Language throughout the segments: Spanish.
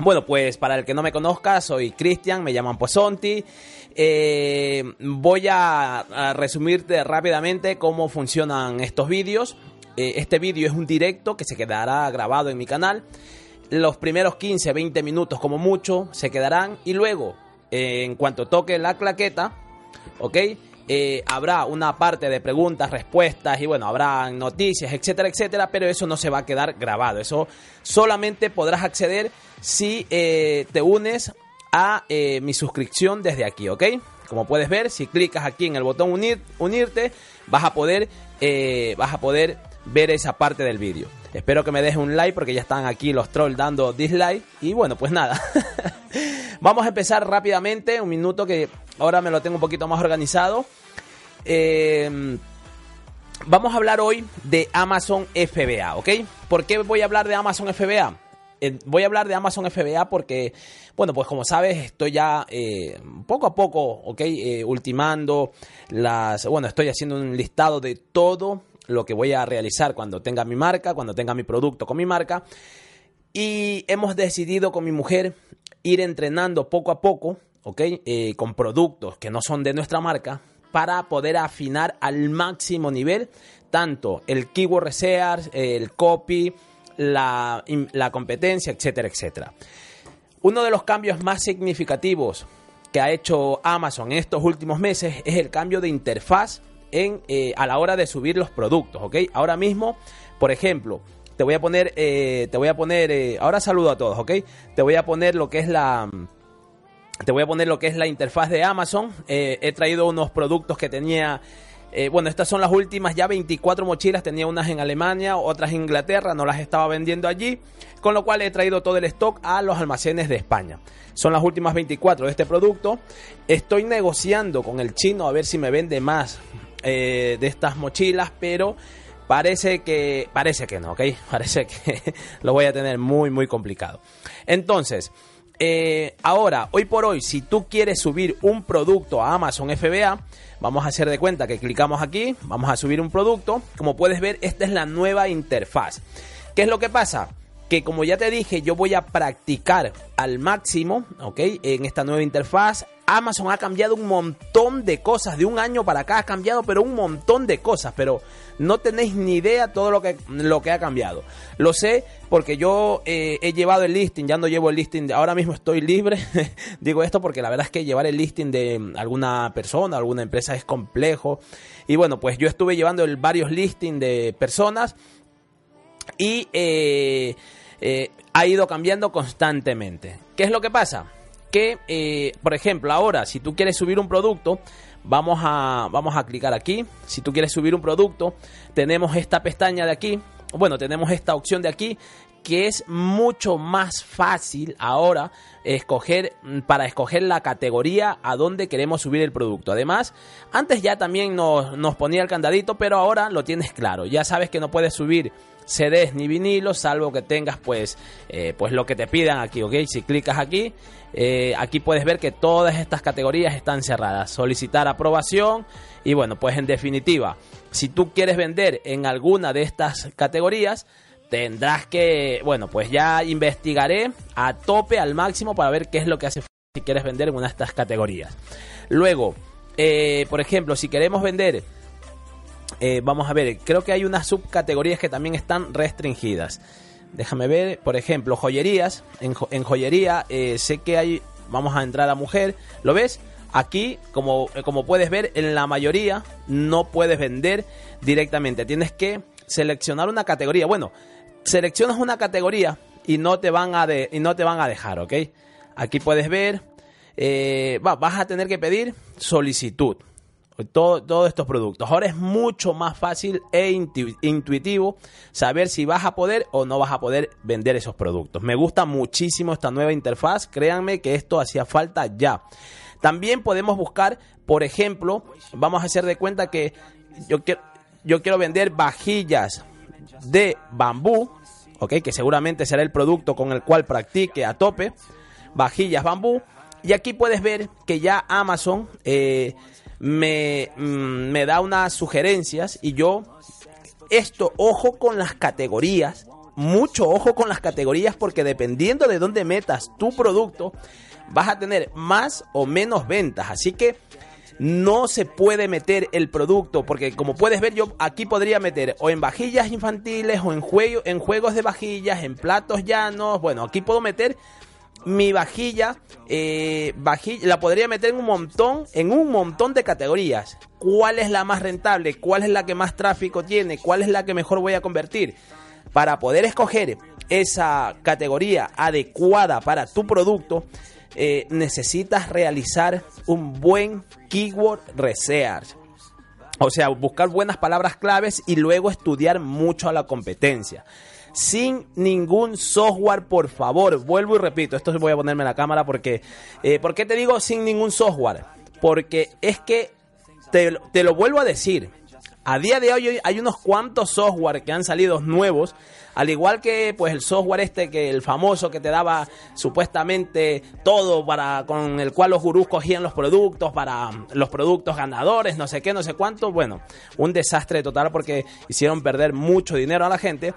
Bueno, pues para el que no me conozca, soy Cristian, me llaman Posonti. Eh, voy a, resumirte rápidamente cómo funcionan estos vídeos. Eh, este vídeo es un directo que se quedará grabado en mi canal. Los primeros 15, 20 minutos como mucho se quedarán y luego, eh, en cuanto toque la claqueta, ¿ok? Eh, habrá una parte de preguntas, respuestas y bueno, habrá noticias, etcétera, etcétera, pero eso no se va a quedar grabado. Eso solamente podrás acceder si eh, te unes a eh, mi suscripción desde aquí, ¿ok? Como puedes ver, si clicas aquí en el botón unir, unirte, vas a poder, vas a poder ver esa parte del vídeo. Espero que me dejes un like porque ya están aquí los trolls dando dislike. Y bueno, pues nada. Vamos a empezar rápidamente. Un minuto que ahora me lo tengo un poquito más organizado. Eh, vamos a hablar hoy de Amazon FBA, ¿ok? ¿Por qué voy a hablar de Amazon FBA? Voy a hablar de Amazon FBA porque, bueno, pues como sabes, estoy ya eh, poco a poco, ¿ok? Eh, ultimando las, bueno, estoy haciendo un listado de todo lo que voy a realizar cuando tenga mi marca, cuando tenga mi producto con mi marca. Y hemos decidido con mi mujer ir entrenando poco a poco, ¿ok? Eh, con productos que no son de nuestra marca para poder afinar al máximo nivel tanto el keyword research, el copy, la, la competencia, etcétera, etcétera. Uno de los cambios más significativos que ha hecho Amazon en estos últimos meses es el cambio de interfaz en, eh, a la hora de subir los productos, ¿ok? Ahora mismo, por ejemplo, te voy a poner, eh, te voy a poner, eh, ahora saludo a todos, ¿ok? Te voy a poner lo que es la, te voy a poner lo que es la interfaz de Amazon. He traído unos productos que tenía, bueno, estas son las últimas ya 24 mochilas, tenía unas en Alemania, otras en Inglaterra, no las estaba vendiendo allí, con lo cual he traído todo el stock a los almacenes de España. Son las últimas 24 de este producto. Estoy negociando con el chino a ver si me vende más eh, de estas mochilas, pero parece que parece que no, ¿ok? Parece que lo voy a tener muy muy complicado. Entonces, eh, ahora, hoy por hoy, si tú quieres subir un producto a Amazon FBA, vamos a hacer de cuenta que clicamos aquí, vamos a subir un producto. Como puedes ver, esta es la nueva interfaz. ¿Qué es lo que pasa? Que como ya te dije, yo voy a practicar al máximo, ¿ok? En esta nueva interfaz. Amazon ha cambiado un montón de cosas. De un año para acá ha cambiado, pero un montón de cosas. Pero no tenéis ni idea todo lo que, lo que ha cambiado. Lo sé porque yo eh, he llevado el listing, ya no llevo el listing, ahora mismo estoy libre. Digo esto porque la verdad es que llevar el listing de alguna persona, alguna empresa es complejo. Y bueno, pues yo estuve llevando varios listings de personas y eh, eh, ha ido cambiando constantemente. ¿Qué es lo que pasa? Que, eh, por ejemplo, ahora, si tú quieres subir un producto, vamos a, vamos a clicar aquí. Si tú quieres subir un producto, tenemos esta pestaña de aquí. Bueno, tenemos esta opción de aquí que es mucho más fácil ahora escoger para escoger la categoría a donde queremos subir el producto. Además, antes ya también nos, nos ponía el candadito, pero ahora lo tienes claro. Ya sabes que no puedes subir CDs ni vinilos, salvo que tengas pues, eh, pues lo que te pidan aquí, ¿ok? Si clicas aquí, eh, aquí puedes ver que todas estas categorías están cerradas. Solicitar aprobación y bueno, pues en definitiva, si tú quieres vender en alguna de estas categorías, tendrás que, bueno, pues ya investigaré a tope, al máximo, para ver qué es lo que hace si quieres vender en una de estas categorías. Luego, eh, por ejemplo, si queremos vender eh, vamos a ver, creo que hay unas subcategorías que también están restringidas. Déjame ver, por ejemplo, joyerías. En, jo en joyería eh, sé que hay, vamos a entrar a mujer, ¿lo ves? Aquí, como, como puedes ver, en la mayoría no puedes vender directamente. Tienes que seleccionar una categoría. Bueno, seleccionas una categoría y no te van a, de, y no te van a dejar, ¿ok? Aquí puedes ver, eh, va, vas a tener que pedir solicitud. Todo, todos estos productos. Ahora es mucho más fácil e intuitivo saber si vas a poder o no vas a poder vender esos productos. Me gusta muchísimo esta nueva interfaz, créanme que esto hacía falta ya. También podemos buscar, por ejemplo, vamos a hacer de cuenta que yo quiero, yo quiero vender vajillas de bambú, ¿ok? Que seguramente será el producto con el cual practique a tope, vajillas bambú. Y aquí puedes ver que ya Amazon eh, me, mm, me da unas sugerencias y yo, esto, ojo con las categorías, mucho ojo con las categorías porque dependiendo de dónde metas tu producto, vas a tener más o menos ventas. Así que no se puede meter el producto, porque como puedes ver, yo aquí podría meter o en vajillas infantiles o en, juego, en juegos de vajillas, en platos llanos. Bueno, aquí puedo meter mi vajilla, eh, vajilla, la podría meter en un montón, en un montón de categorías. ¿Cuál es la más rentable? ¿Cuál es la que más tráfico tiene? ¿Cuál es la que mejor voy a convertir? Para poder escoger esa categoría adecuada para tu producto, eh, necesitas realizar un buen keyword research. O sea, buscar buenas palabras claves y luego estudiar mucho a la competencia. Sin ningún software, por favor. Vuelvo y repito, esto voy a ponerme en la cámara porque... Eh, ¿Por qué te digo sin ningún software? Porque es que te, te lo vuelvo a decir. A día de hoy hay unos cuantos software que han salido nuevos al igual que pues el software este que el famoso que te daba supuestamente todo para con el cual los gurús cogían los productos para los productos ganadores, no sé qué, no sé cuánto, bueno, un desastre total porque hicieron perder mucho dinero a la gente.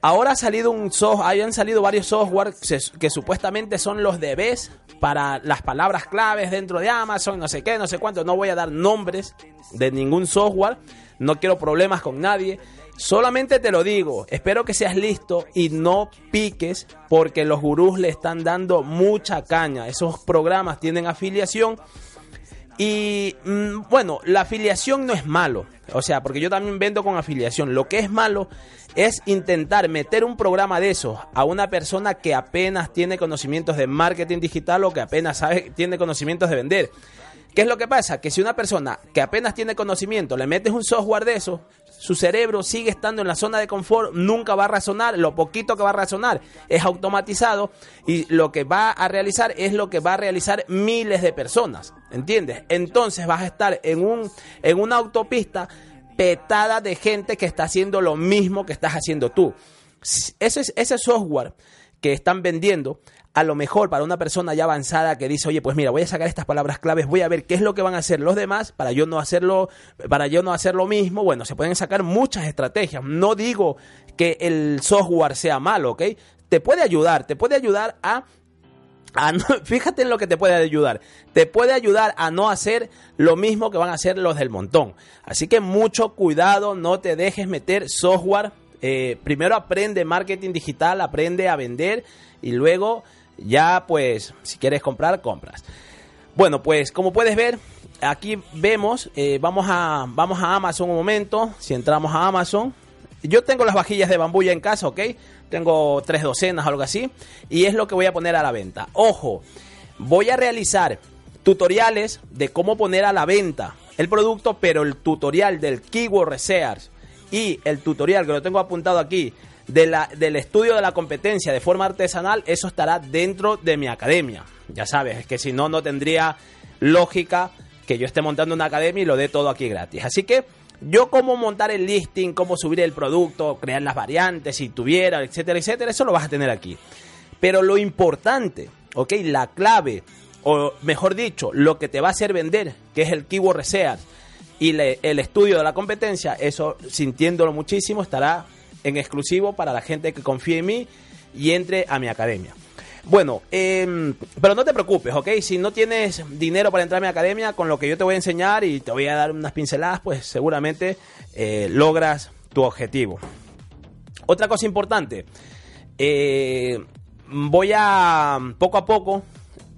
Ahora ha salido un software, hayan salido varios software que, supuestamente son los debes para las palabras claves dentro de Amazon, no sé qué, no sé cuánto. No voy a dar nombres de ningún software, no quiero problemas con nadie. Solamente te lo digo, espero que seas listo y no piques porque los gurús le están dando mucha caña. Esos programas tienen afiliación y mm, bueno, la afiliación no es malo. O sea, porque yo también vendo con afiliación. Lo que es malo es intentar meter un programa de esos a una persona que apenas tiene conocimientos de marketing digital o que apenas sabe, tiene conocimientos de vender. ¿Qué es lo que pasa? Que si una persona que apenas tiene conocimiento le metes un software de eso, su cerebro sigue estando en la zona de confort, nunca va a razonar, lo poquito que va a razonar es automatizado y lo que va a realizar es lo que va a realizar miles de personas, ¿entiendes? Entonces vas a estar en, un, en una autopista petada de gente que está haciendo lo mismo que estás haciendo tú. Ese, ese software que están vendiendo a lo mejor para una persona ya avanzada que dice, oye, pues mira, voy a sacar estas palabras claves, voy a ver qué es lo que van a hacer los demás para yo no hacerlo, para yo no hacer lo mismo. Bueno, se pueden sacar muchas estrategias. No digo que el software sea malo, ¿ok? Te puede ayudar, te puede ayudar a fíjate en lo que te puede ayudar. Te puede ayudar a no hacer lo mismo que van a hacer los del montón. Así que mucho cuidado, no te dejes meter software. Eh, primero aprende marketing digital, aprende a vender y luego ya pues si quieres comprar, compras. Bueno, pues como puedes ver, aquí vemos, eh, vamos, a, vamos a Amazon un momento, si entramos a Amazon, yo tengo las vajillas de bambú ya en casa, ¿ok? Tengo tres docenas o algo así, y es lo que voy a poner a la venta. Ojo, voy a realizar tutoriales de cómo poner a la venta el producto, pero el tutorial del Keyword Research y el tutorial que lo tengo apuntado aquí de la, del estudio de la competencia de forma artesanal, eso estará dentro de mi academia. Ya sabes, es que si no, no tendría lógica que yo esté montando una academia y lo dé todo aquí gratis. Así que yo cómo montar el listing, cómo subir el producto, crear las variantes, si tuviera, etcétera, etcétera, eso lo vas a tener aquí. Pero lo importante, ¿ok? La clave, o mejor dicho, lo que te va a hacer vender, que es el keyword research y el estudio de la competencia, eso sintiéndolo muchísimo estará en exclusivo para la gente que confíe en mí y entre a mi academia. Bueno, em, pero no te preocupes, ¿ok? Si no tienes dinero para entrar a mi academia, con lo que yo te voy a enseñar y te voy a dar unas pinceladas, pues seguramente eh, logras tu objetivo. Otra cosa importante, eh, voy a poco a poco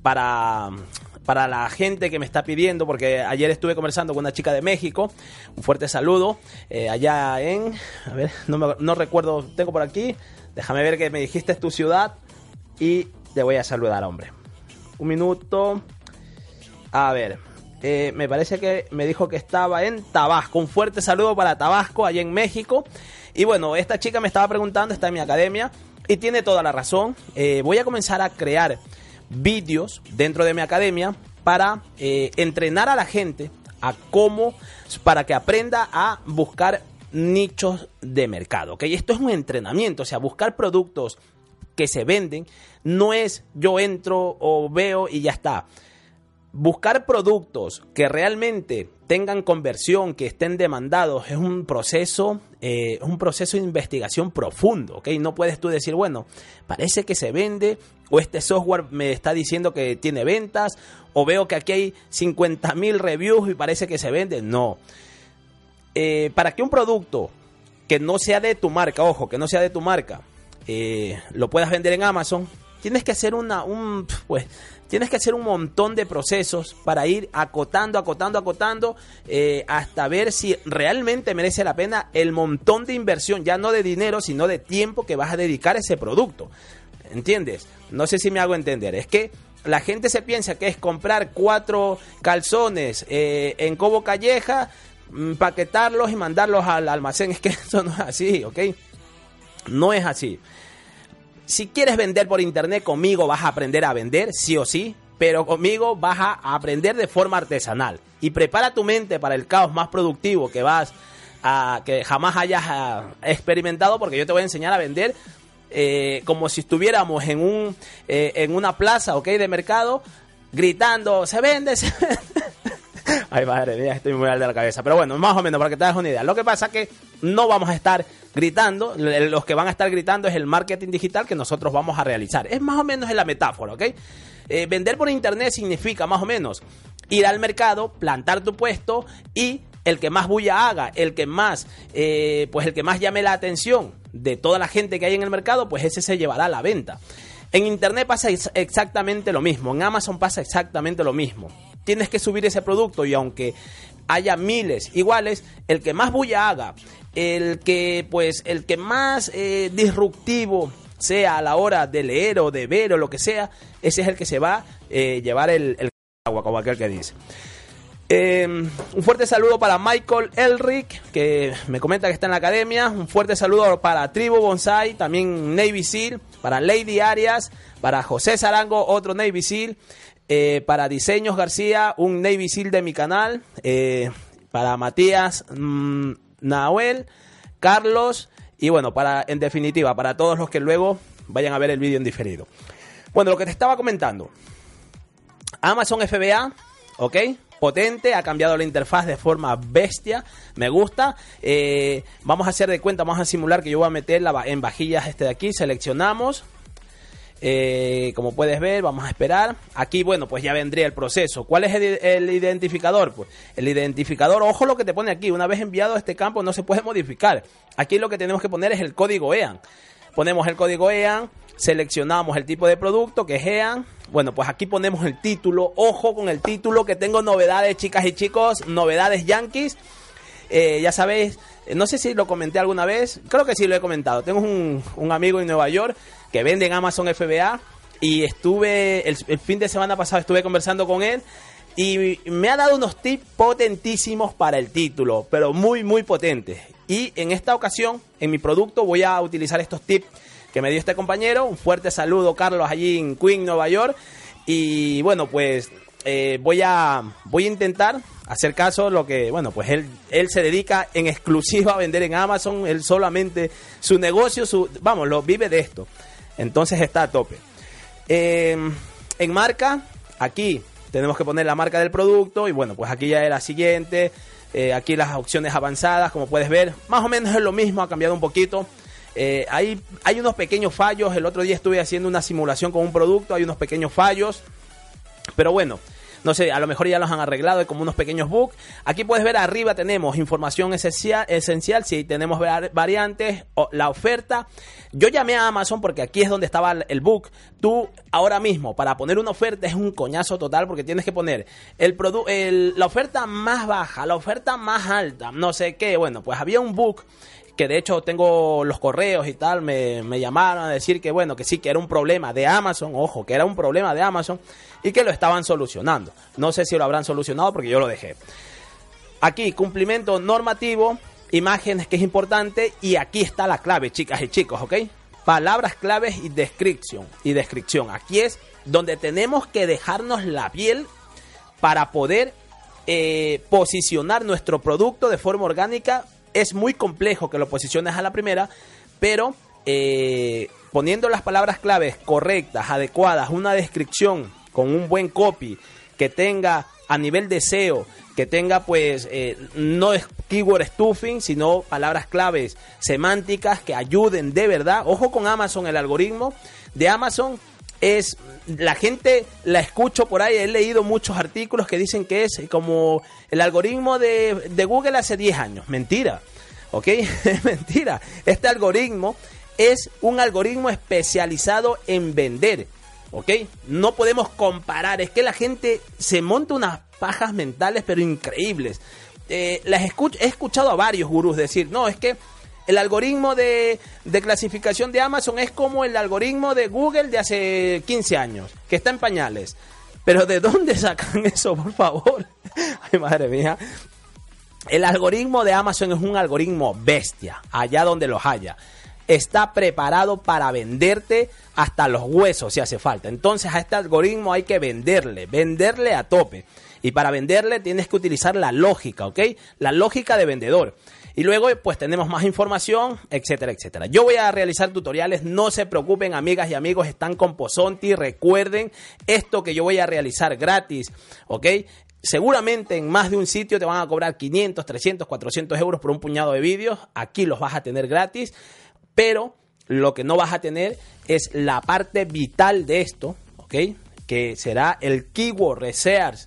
para para la gente que me está pidiendo, porque ayer estuve conversando con una chica de México, un fuerte saludo, eh, allá en, a ver, no, recuerdo, tengo por aquí, déjame ver que me dijiste tu ciudad y te voy a saludar, hombre. Un minuto, a ver, Eh, me parece que me dijo que estaba en Tabasco. Un fuerte saludo para Tabasco, allá en México. Y bueno, esta chica me estaba preguntando, está en mi academia y tiene toda la razón. Eh, voy a comenzar a crear vídeos dentro de mi academia para eh, entrenar a la gente a cómo, para que aprenda a buscar nichos de mercado. ¿ok? Esto es un entrenamiento, o sea, buscar productos que se venden no es yo entro o veo y ya está buscar productos que realmente tengan conversión, que estén demandados, es un proceso, eh, un proceso de investigación profundo, ¿ok? No puedes tú decir, bueno, parece que se vende, o este software me está diciendo que tiene ventas, o veo que aquí hay 50 mil reviews y parece que se vende. No. Eh, para que un producto que no sea de tu marca, ojo, que no sea de tu marca, eh, lo puedas vender en Amazon, tienes que hacer una, un, pues, tienes que hacer un montón de procesos para ir acotando, acotando, acotando, eh, hasta ver si realmente merece la pena el montón de inversión, ya no de dinero, sino de tiempo que vas a dedicar a ese producto. ¿Entiendes? No sé si me hago entender. Es que la gente se piensa que es comprar cuatro calzones eh, en Cobo Calleja, mm, paquetarlos y mandarlos al almacén. Es que eso no es así, ¿ok? No es así. Si quieres vender por internet conmigo vas a aprender a vender, sí o sí, pero conmigo vas a aprender de forma artesanal. Y prepara tu mente para el caos más productivo que vas a, que jamás hayas ah, experimentado, porque yo te voy a enseñar a vender eh, como si estuviéramos en un eh, en una plaza, ¿ok? De mercado, gritando, se vende, se vende. Ay, madre mía, estoy muy mal de la cabeza. Pero bueno, más o menos, para que te hagas una idea. Lo que pasa es que no vamos a estar gritando. Los que van a estar gritando es el marketing digital que nosotros vamos a realizar. Es más o menos en la metáfora, ¿ok? Eh, vender por internet significa más o menos ir al mercado, plantar tu puesto y el que más bulla haga, el que más, eh, pues el que más llame la atención de toda la gente que hay en el mercado, pues ese se llevará a la venta. En internet pasa exactamente lo mismo, en Amazon pasa exactamente lo mismo tienes que subir ese producto y aunque haya miles iguales, el que más bulla haga, el que pues el que más eh, disruptivo sea a la hora de leer o de ver o lo que sea, ese es el que se va a eh, llevar el, el, agua, como aquel que dice. Em, un fuerte saludo para Michael Elric, que me comenta que está en la academia. Un fuerte saludo para Tribu Bonsai, también Navy Seal, para Lady Arias, para José Sarango, otro Navy Seal. Eh, para Diseños García, un Navy Seal de mi canal. Para Matías mmm, Nahuel, Carlos. Y bueno, para, en definitiva, para todos los que luego vayan a ver el vídeo en diferido. Bueno, lo que te estaba comentando. Amazon FBA, ¿ok? potente, ha cambiado la interfaz de forma bestia, me gusta. Eh, vamos a hacer de cuenta, vamos a simular que yo voy a meter en vajillas este de aquí, seleccionamos, eh, como puedes ver, vamos a esperar. Aquí, bueno, pues ya vendría el proceso. ¿Cuál es el, identificador? Pues el identificador, ojo lo que te pone aquí. Una vez enviado a este campo no se puede modificar. Aquí lo que tenemos que poner es el código EAN. Ponemos el código EAN, seleccionamos el tipo de producto que es EAN. Bueno, pues aquí ponemos el título. Ojo con el título que tengo novedades, chicas y chicos, novedades yankees. Eh, ya sabéis, no sé si lo comenté alguna vez, creo que sí lo he comentado. Tengo un amigo en Nueva York que vende en Amazon FBA y estuve, el, fin de semana pasado estuve conversando con él y me ha dado unos tips potentísimos para el título, pero muy, muy potentes. Y en esta ocasión, en mi producto, voy a utilizar estos tips que me dio este compañero. Un fuerte saludo, Carlos, allí en Queen, Nueva York. Y bueno, pues eh, voy, a, voy a intentar hacer caso lo que, bueno, pues él, él se dedica en exclusiva a vender en Amazon. Él solamente, su negocio, su, vamos, lo vive de esto. Entonces está a tope. Em, en marca, aquí tenemos que poner la marca del producto y bueno, pues aquí ya es la siguiente. Eh, aquí las opciones avanzadas, como puedes ver, más o menos es lo mismo, ha cambiado un poquito. Eh, hay, hay unos pequeños fallos. El otro día estuve haciendo una simulación con un producto, hay unos pequeños fallos. Pero bueno, no sé, a lo mejor ya los han arreglado, hay como unos pequeños bugs. Aquí puedes ver arriba tenemos información esencial, esencial si tenemos variantes, la oferta. Yo llamé a Amazon porque aquí es donde estaba el bug. Tú ahora mismo para poner una oferta es un coñazo total porque tienes que poner el, el la oferta más baja, la oferta más alta, no sé qué. Bueno, pues había un bug que de hecho tengo los correos y tal, me, me llamaron a decir que bueno, que sí, que era un problema de Amazon, ojo, que era un problema de Amazon y que lo estaban solucionando. No sé si lo habrán solucionado porque yo lo dejé. Aquí, cumplimiento normativo, imágenes que es importante y aquí está la clave, chicas y chicos, ¿ok? Palabras claves y descripción. Y descripción. Aquí es donde tenemos que dejarnos la piel para poder eh, posicionar nuestro producto de forma orgánica. Es muy complejo que lo posiciones a la primera, pero eh, poniendo las palabras claves correctas, adecuadas, una descripción con un buen copy que tenga a nivel de SEO, que tenga pues eh, no es keyword stuffing, sino palabras claves semánticas que ayuden de verdad. Ojo con Amazon, el algoritmo de Amazon es la gente la escucho por ahí, he leído muchos artículos que dicen que es como el algoritmo de, de Google hace 10 años. Mentira, ¿ok? Es mentira. Este algoritmo es un algoritmo especializado en vender ¿ok? No podemos comparar, es que la gente se monta unas pajas mentales pero increíbles. Eh, las escucho, he escuchado a varios gurús decir, no, es que el algoritmo de, clasificación de Amazon es como el algoritmo de Google de hace 15 años, que está en pañales. Pero ¿de dónde sacan eso, por favor? Ay, madre mía. El algoritmo de Amazon es un algoritmo bestia, allá donde los haya está preparado para venderte hasta los huesos si hace falta. Entonces a este algoritmo hay que venderle, venderle a tope. Y para venderle tienes que utilizar la lógica, ¿ok? La lógica de vendedor. Y luego pues tenemos más información, etcétera, etcétera. Yo voy a realizar tutoriales, no se preocupen amigas y amigos, están con Posonti, recuerden esto que yo voy a realizar gratis, ¿ok? Seguramente en más de un sitio te van a cobrar 500, 300, 400 euros por un puñado de vídeos, aquí los vas a tener gratis pero lo que no vas a tener es la parte vital de esto, ¿ok? Que será el keyword research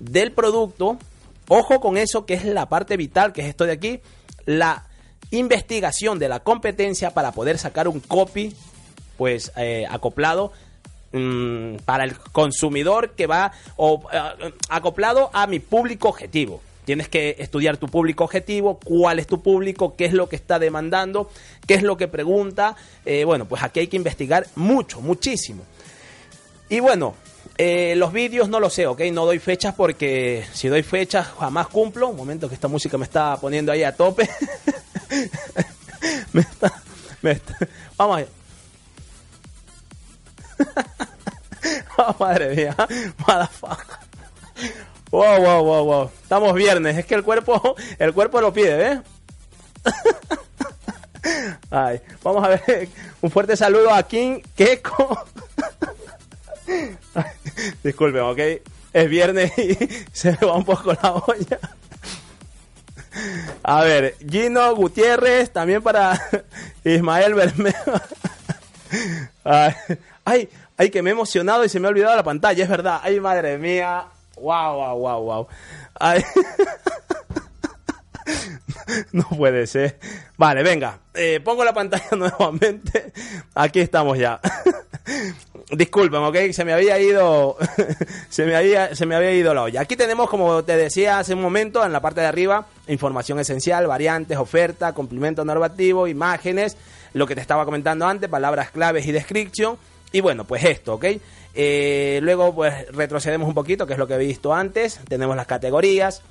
del producto. Ojo con eso que es la parte vital, que es esto de aquí, la investigación de la competencia para poder sacar un copy, pues eh, acoplado mmm, para el consumidor que va o uh, acoplado a mi público objetivo. Tienes que estudiar tu público objetivo, cuál es tu público, qué es lo que está demandando, qué es lo que pregunta. Eh, bueno, pues aquí hay que investigar mucho, muchísimo. Y bueno, eh, los vídeos no lo sé, ¿ok? No doy fechas porque si doy fechas jamás cumplo. Un momento que esta música me está poniendo ahí a tope. me está, me está, vamos a oh, madre mía, motherfucker. Wow, wow, wow, wow. Estamos viernes. Es que el cuerpo, el cuerpo lo pide, ¿ves? Ay, vamos a ver. Un fuerte saludo a King Keko. Disculpen, ¿ok? Es viernes y se me va un poco la olla. A ver, Gino Gutiérrez, también para Ismael Bermejo. Ay, ay, que me he emocionado y se me ha olvidado la pantalla, es verdad. Ay, madre mía. Wow, wow, wow, wow. No puede ser. Vale, venga. Eh, pongo la pantalla nuevamente. Aquí estamos ya. Disculpen, ok, se me había ido. se, me había, se me había ido la olla. Aquí tenemos, como te decía hace un momento, en la parte de arriba, información esencial, variantes, oferta, complemento normativo, imágenes, lo que te estaba comentando antes, palabras claves y descripción. Y bueno, pues esto, ¿ok? Eh, luego, pues retrocedemos un poquito, que es lo que he visto antes. Tenemos las categorías.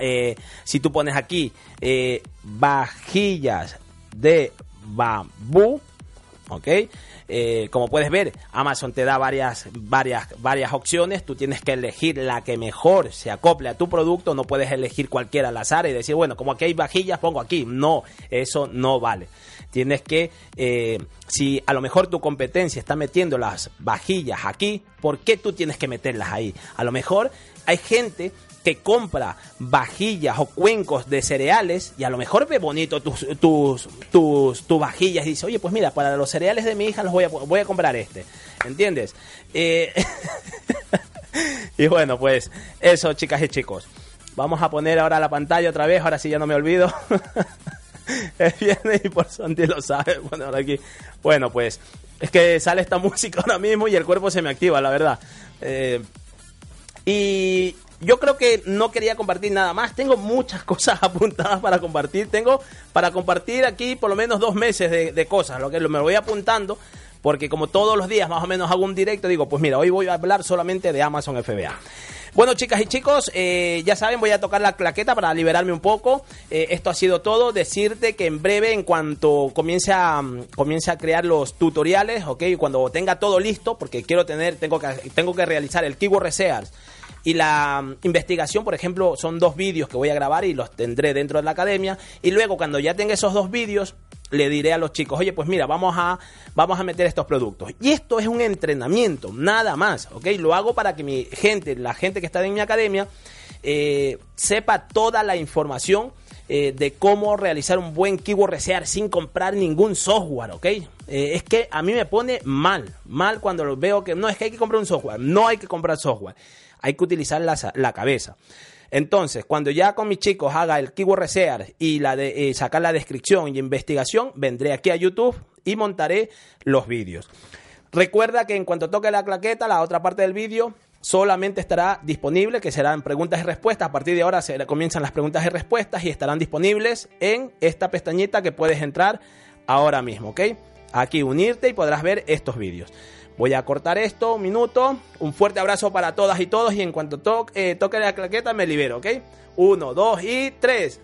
Eh, si tú pones aquí eh, vajillas de bambú, ¿ok? Eh, como puedes ver, Amazon te da varias, varias, varias opciones. Tú tienes que elegir la que mejor se acople a tu producto. No puedes elegir cualquiera al azar y decir, bueno, como aquí hay vajillas, pongo aquí. No, eso no vale. Tienes que, eh, si a lo mejor tu competencia está metiendo las vajillas aquí, ¿por qué tú tienes que meterlas ahí? A lo mejor hay gente que compra vajillas o cuencos de cereales y a lo mejor ve bonito tus, tus, tus, tus vajillas y dice, oye, pues mira, para los cereales de mi hija los voy a, voy a comprar este. ¿Entiendes? Eh, y bueno, pues eso, chicas y chicos. Vamos a poner ahora la pantalla otra vez, ahora sí ya no me olvido. es viernes y por Santi lo sabe. Bueno, ahora aquí. Bueno, pues es que sale esta música ahora mismo y el cuerpo se me activa, la verdad. Eh, y yo creo que no quería compartir nada más. Tengo muchas cosas apuntadas para compartir. Tengo para compartir aquí por lo menos dos meses de, cosas, lo que me voy apuntando. Porque como todos los días más o menos hago un directo, digo, pues mira, hoy voy a hablar solamente de Amazon FBA. Bueno, chicas y chicos, eh, ya saben, voy a tocar la claqueta para liberarme un poco. Eh, esto ha sido todo. Decirte que en breve, en cuanto comience a, comience a crear los tutoriales, ok, cuando tenga todo listo, porque quiero tener, tengo que, tengo que realizar el Keyword Research y la investigación, por ejemplo, son dos vídeos que voy a grabar y los tendré dentro de la academia. Y luego, cuando ya tenga esos dos vídeos, le diré a los chicos, oye, pues mira, vamos a, vamos a meter estos productos. Y esto es un entrenamiento, nada más, ¿ok? Lo hago para que mi gente, la gente que está en mi academia, eh, sepa toda la información eh, de cómo realizar un buen keyword research sin comprar ningún software, ¿ok? Eh, es que a mí me pone mal, mal cuando veo que no, es que hay que comprar un software, no hay que comprar software, hay que utilizar la, la cabeza. Entonces, cuando ya con mis chicos haga el keyword research y la de, eh, sacar la descripción y investigación, vendré aquí a YouTube y montaré los vídeos. Recuerda que en cuanto toque la claqueta, la otra parte del vídeo solamente estará disponible, que serán preguntas y respuestas. A partir de ahora se comienzan las preguntas y respuestas y estarán disponibles en esta pestañita que puedes entrar ahora mismo, ¿ok? Aquí unirte y podrás ver estos vídeos. Voy a cortar esto, un minuto. Un fuerte abrazo para todas y todos. Y en cuanto toque, eh, toque la claqueta, me libero, ¿ok? Uno, dos y tres.